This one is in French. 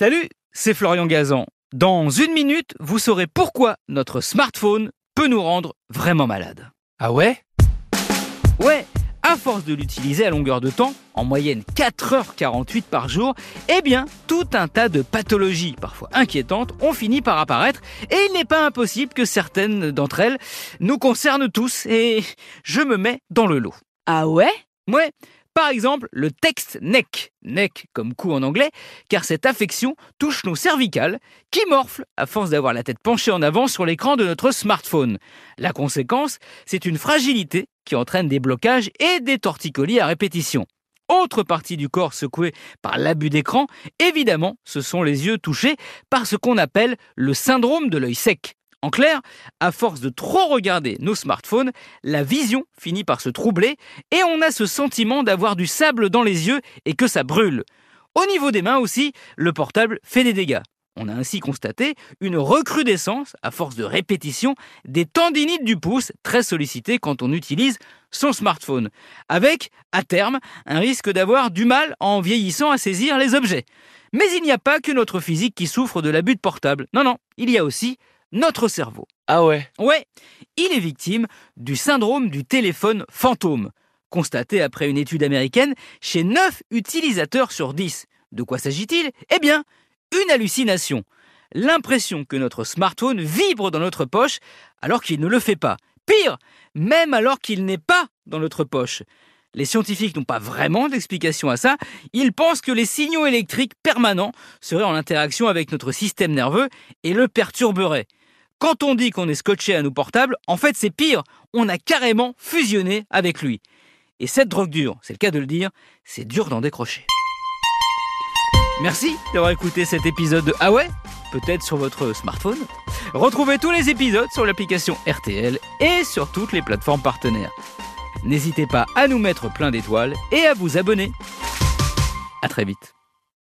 Salut, c'est Florian Gazan. Dans une minute, vous saurez pourquoi notre smartphone peut nous rendre vraiment malades. Ah ouais? Ouais, à force de l'utiliser à longueur de temps, en moyenne 4h48 par jour, eh bien, tout un tas de pathologies, parfois inquiétantes, ont fini par apparaître, et il n'est pas impossible que certaines d'entre elles nous concernent tous, et je me mets dans le lot. Ah ouais? Ouais, par exemple, le texte neck, neck comme cou en anglais, car cette affection touche nos cervicales, qui morflent à force d'avoir la tête penchée en avant sur l'écran de notre smartphone. La conséquence, c'est une fragilité qui entraîne des blocages et des torticolis à répétition. Autre partie du corps secouée par l'abus d'écran, évidemment, ce sont les yeux touchés par ce qu'on appelle le syndrome de l'œil sec. En clair, à force de trop regarder nos smartphones, la vision finit par se troubler et on a ce sentiment d'avoir du sable dans les yeux et que ça brûle. Au niveau des mains aussi, le portable fait des dégâts. On a ainsi constaté une recrudescence, à force de répétition, des tendinites du pouce, très sollicitées quand on utilise son smartphone, avec, à terme, un risque d'avoir du mal en vieillissant à saisir les objets. Mais il n'y a pas que notre physique qui souffre de l'abus de portable. Non, non, il y a aussi notre cerveau. Ah ouais? Ouais, il est victime du syndrome du téléphone fantôme, constaté après une étude américaine chez 9 utilisateurs sur 10. De quoi s'agit-il? Eh bien, une hallucination. L'impression que notre smartphone vibre dans notre poche alors qu'il ne le fait pas. Pire, même alors qu'il n'est pas dans notre poche. Les scientifiques n'ont pas vraiment d'explication à ça. Ils pensent que les signaux électriques permanents seraient en interaction avec notre système nerveux et le perturberaient. Quand on dit qu'on est scotché à nos portables, en fait c'est pire, on a carrément fusionné avec lui. Et cette drogue dure, c'est le cas de le dire, c'est dur d'en décrocher. Merci d'avoir écouté cet épisode de Ah Peut-être sur votre smartphone. Retrouvez tous les épisodes sur l'application RTL et sur toutes les plateformes partenaires. N'hésitez pas à nous mettre plein d'étoiles et à vous abonner. À très vite.